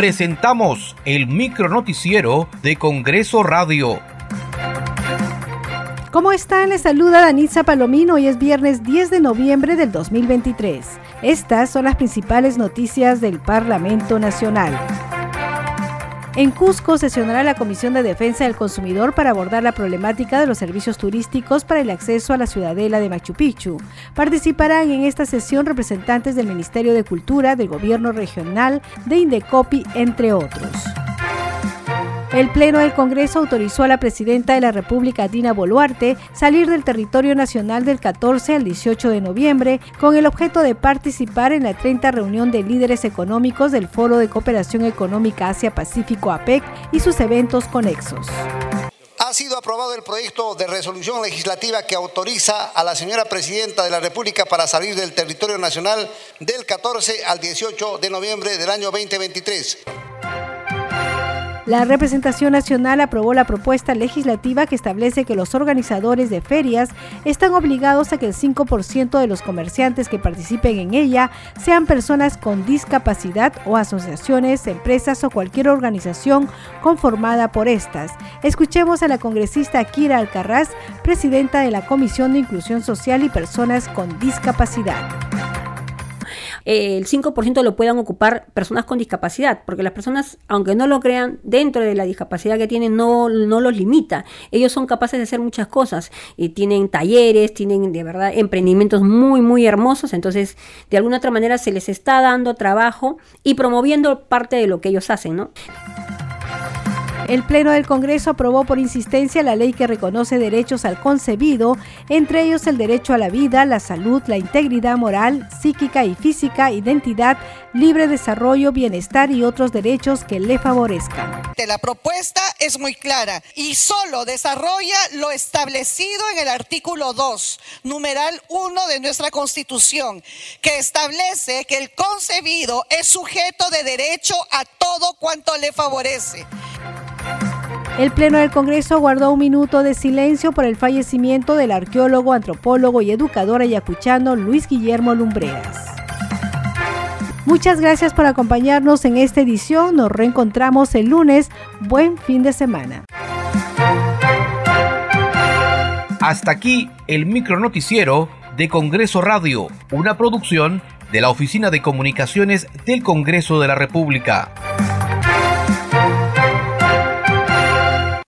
presentamos el micronoticiero de Congreso Radio. ¿Cómo están? Les saluda Danitza Palomino. Hoy es viernes 10 de noviembre del 2023. Estas son las principales noticias del Parlamento Nacional. En Cusco sesionará la Comisión de Defensa del Consumidor para abordar la problemática de los servicios turísticos para el acceso a la ciudadela de Machu Picchu. Participarán en esta sesión representantes del Ministerio de Cultura, del Gobierno Regional, de Indecopi, entre otros. El Pleno del Congreso autorizó a la presidenta de la República, Dina Boluarte, salir del territorio nacional del 14 al 18 de noviembre con el objeto de participar en la 30 reunión de líderes económicos del Foro de Cooperación Económica Asia-Pacífico APEC y sus eventos conexos ha sido aprobado el proyecto de resolución legislativa que autoriza a la señora presidenta de la República para salir del territorio nacional del 14 al 18 de noviembre del año 2023. La representación nacional aprobó la propuesta legislativa que establece que los organizadores de ferias están obligados a que el 5% de los comerciantes que participen en ella sean personas con discapacidad o asociaciones, empresas o cualquier organización conformada por estas. Escuchemos a la congresista Kira Alcarraz, presidenta de la Comisión de Inclusión Social y Personas con Discapacidad el 5% lo puedan ocupar personas con discapacidad, porque las personas, aunque no lo crean, dentro de la discapacidad que tienen no, no los limita. Ellos son capaces de hacer muchas cosas. y tienen talleres, tienen de verdad emprendimientos muy, muy hermosos. Entonces, de alguna otra manera se les está dando trabajo y promoviendo parte de lo que ellos hacen, ¿no? El Pleno del Congreso aprobó por insistencia la ley que reconoce derechos al concebido, entre ellos el derecho a la vida, la salud, la integridad moral, psíquica y física, identidad, libre desarrollo, bienestar y otros derechos que le favorezcan. La propuesta es muy clara y solo desarrolla lo establecido en el artículo 2, numeral 1 de nuestra Constitución, que establece que el concebido es sujeto de derecho a todo cuanto le favorece. El Pleno del Congreso guardó un minuto de silencio por el fallecimiento del arqueólogo, antropólogo y educador ayacuchano Luis Guillermo Lumbreras. Muchas gracias por acompañarnos en esta edición. Nos reencontramos el lunes. Buen fin de semana. Hasta aquí el micronoticiero de Congreso Radio, una producción de la Oficina de Comunicaciones del Congreso de la República.